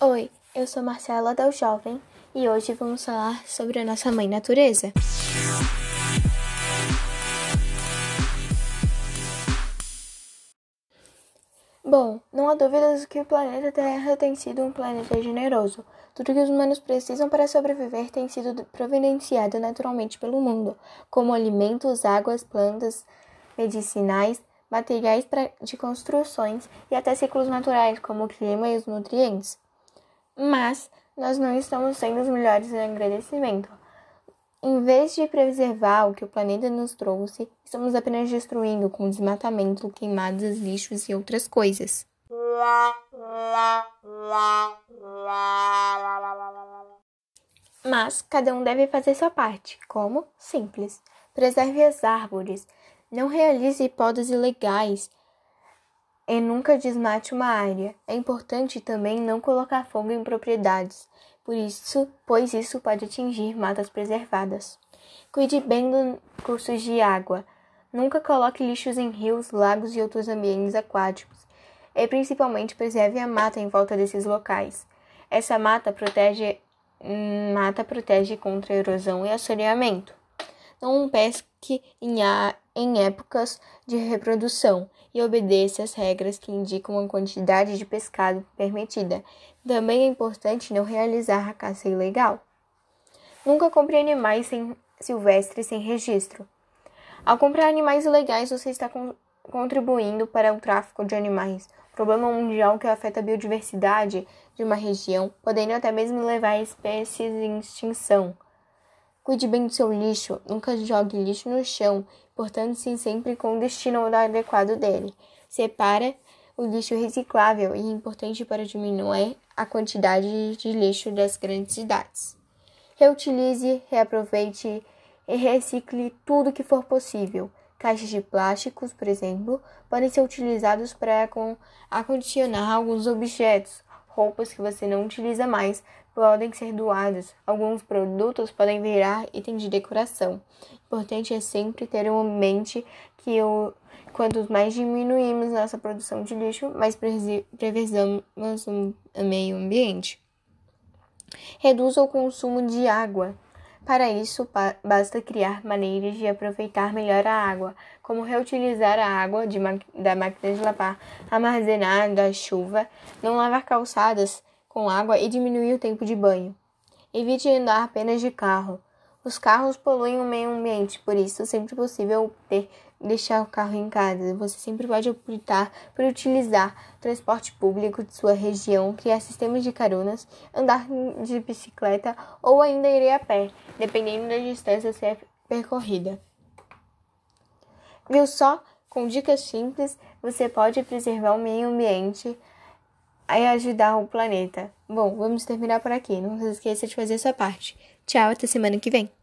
Oi, eu sou Marcela Del Jovem e hoje vamos falar sobre a nossa mãe natureza. Bom, não há dúvidas que o planeta Terra tem sido um planeta generoso. Tudo que os humanos precisam para sobreviver tem sido providenciado naturalmente pelo mundo, como alimentos, águas, plantas medicinais, materiais de construções e até ciclos naturais, como o clima e os nutrientes. Mas nós não estamos sendo os melhores em agradecimento. Em vez de preservar o que o planeta nos trouxe, estamos apenas destruindo com desmatamento, queimadas, lixos e outras coisas. Mas cada um deve fazer sua parte. Como? Simples. Preserve as árvores. Não realize podas ilegais e nunca desmate uma área. É importante também não colocar fogo em propriedades, por isso, pois isso pode atingir matas preservadas. Cuide bem dos cursos de água. Nunca coloque lixos em rios, lagos e outros ambientes aquáticos. E principalmente preserve a mata em volta desses locais. Essa mata protege, mata protege contra erosão e assoreamento. Não pesque em, a, em épocas de reprodução e obedeça às regras que indicam a quantidade de pescado permitida. Também é importante não realizar a caça ilegal. Nunca compre animais sem, silvestres sem registro. Ao comprar animais ilegais, você está contribuindo para o tráfico de animais, problema mundial que afeta a biodiversidade de uma região, podendo até mesmo levar a espécies em extinção. Cuide bem do seu lixo, nunca jogue lixo no chão, portando-se sempre com o destino adequado dele. Separa o lixo reciclável e é importante para diminuir a quantidade de lixo das grandes cidades. Reutilize, reaproveite e recicle tudo que for possível. Caixas de plásticos, por exemplo, podem ser utilizados para acondicionar alguns objetos, roupas que você não utiliza mais podem ser doadas. Alguns produtos podem virar item de decoração. Importante é sempre ter em mente que o, quanto mais diminuímos nossa produção de lixo, mais preservamos o meio ambiente. Reduza o consumo de água. Para isso, basta criar maneiras de aproveitar melhor a água, como reutilizar a água da máquina de lavar, armazenar da chuva, não lavar calçadas com água e diminuir o tempo de banho. Evite andar apenas de carro. Os carros poluem o meio ambiente, por isso, sempre possível ter, deixar o carro em casa. Você sempre pode optar por utilizar transporte público de sua região, criar sistemas de caronas, andar de bicicleta ou ainda ir a pé, dependendo da distância a ser percorrida. Viu só? Com dicas simples, você pode preservar o meio ambiente e ajudar o planeta. Bom, vamos terminar por aqui. Não se esqueça de fazer sua parte. Tchau, até semana que vem.